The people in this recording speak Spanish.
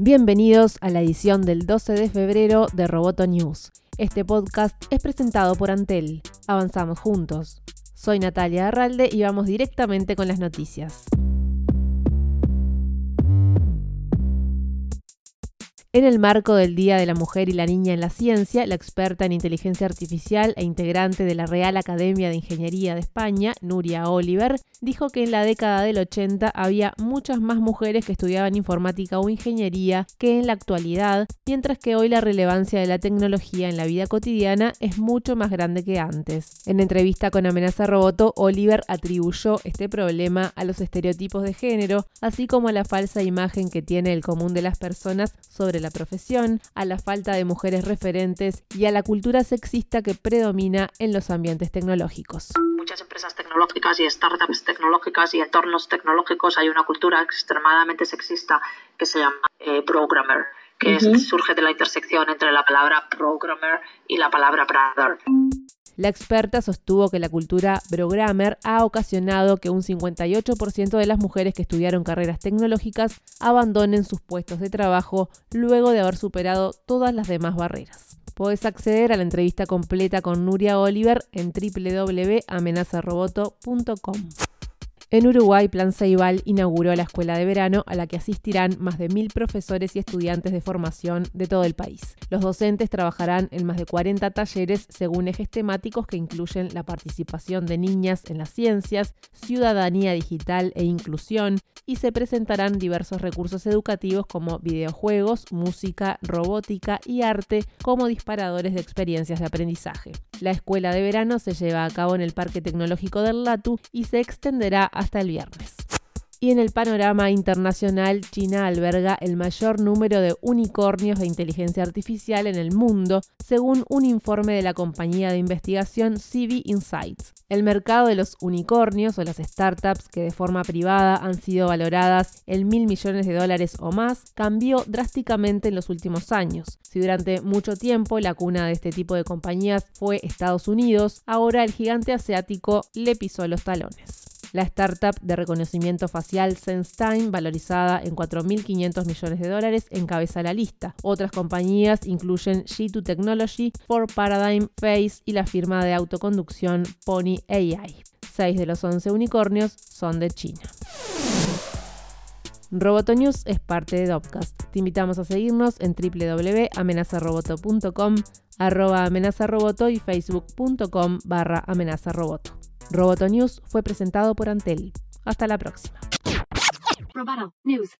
Bienvenidos a la edición del 12 de febrero de Roboto News. Este podcast es presentado por Antel. Avanzamos juntos. Soy Natalia Arralde y vamos directamente con las noticias. En el marco del Día de la Mujer y la Niña en la Ciencia, la experta en inteligencia artificial e integrante de la Real Academia de Ingeniería de España, Nuria Oliver, dijo que en la década del 80 había muchas más mujeres que estudiaban informática o ingeniería que en la actualidad, mientras que hoy la relevancia de la tecnología en la vida cotidiana es mucho más grande que antes. En entrevista con Amenaza Roboto, Oliver atribuyó este problema a los estereotipos de género, así como a la falsa imagen que tiene el común de las personas sobre la profesión, a la falta de mujeres referentes y a la cultura sexista que predomina en los ambientes tecnológicos. Muchas empresas tecnológicas y startups tecnológicas y entornos tecnológicos hay una cultura extremadamente sexista que se llama eh, programmer que surge de la intersección entre la palabra programmer y la palabra brother. La experta sostuvo que la cultura programmer ha ocasionado que un 58% de las mujeres que estudiaron carreras tecnológicas abandonen sus puestos de trabajo luego de haber superado todas las demás barreras. Puedes acceder a la entrevista completa con Nuria Oliver en www.amenazaroboto.com. En Uruguay, Plan Ceibal inauguró la escuela de verano a la que asistirán más de mil profesores y estudiantes de formación de todo el país. Los docentes trabajarán en más de 40 talleres según ejes temáticos que incluyen la participación de niñas en las ciencias, ciudadanía digital e inclusión, y se presentarán diversos recursos educativos como videojuegos, música, robótica y arte como disparadores de experiencias de aprendizaje. La escuela de verano se lleva a cabo en el Parque Tecnológico del Latu y se extenderá hasta el viernes. Y en el panorama internacional, China alberga el mayor número de unicornios de inteligencia artificial en el mundo, según un informe de la compañía de investigación CV Insights. El mercado de los unicornios o las startups que de forma privada han sido valoradas en mil millones de dólares o más cambió drásticamente en los últimos años. Si durante mucho tiempo la cuna de este tipo de compañías fue Estados Unidos, ahora el gigante asiático le pisó los talones. La startup de reconocimiento facial SenseTime, valorizada en 4.500 millones de dólares, encabeza la lista. Otras compañías incluyen G2 Technology, For Paradigm Face y la firma de autoconducción Pony AI. Seis de los 11 unicornios son de China. Roboto News es parte de Dopcast. Te invitamos a seguirnos en www.amenazaroboto.com, arroba amenazaroboto y facebook.com barra amenazaroboto. Roboto News fue presentado por Antel. Hasta la próxima. Roboto News.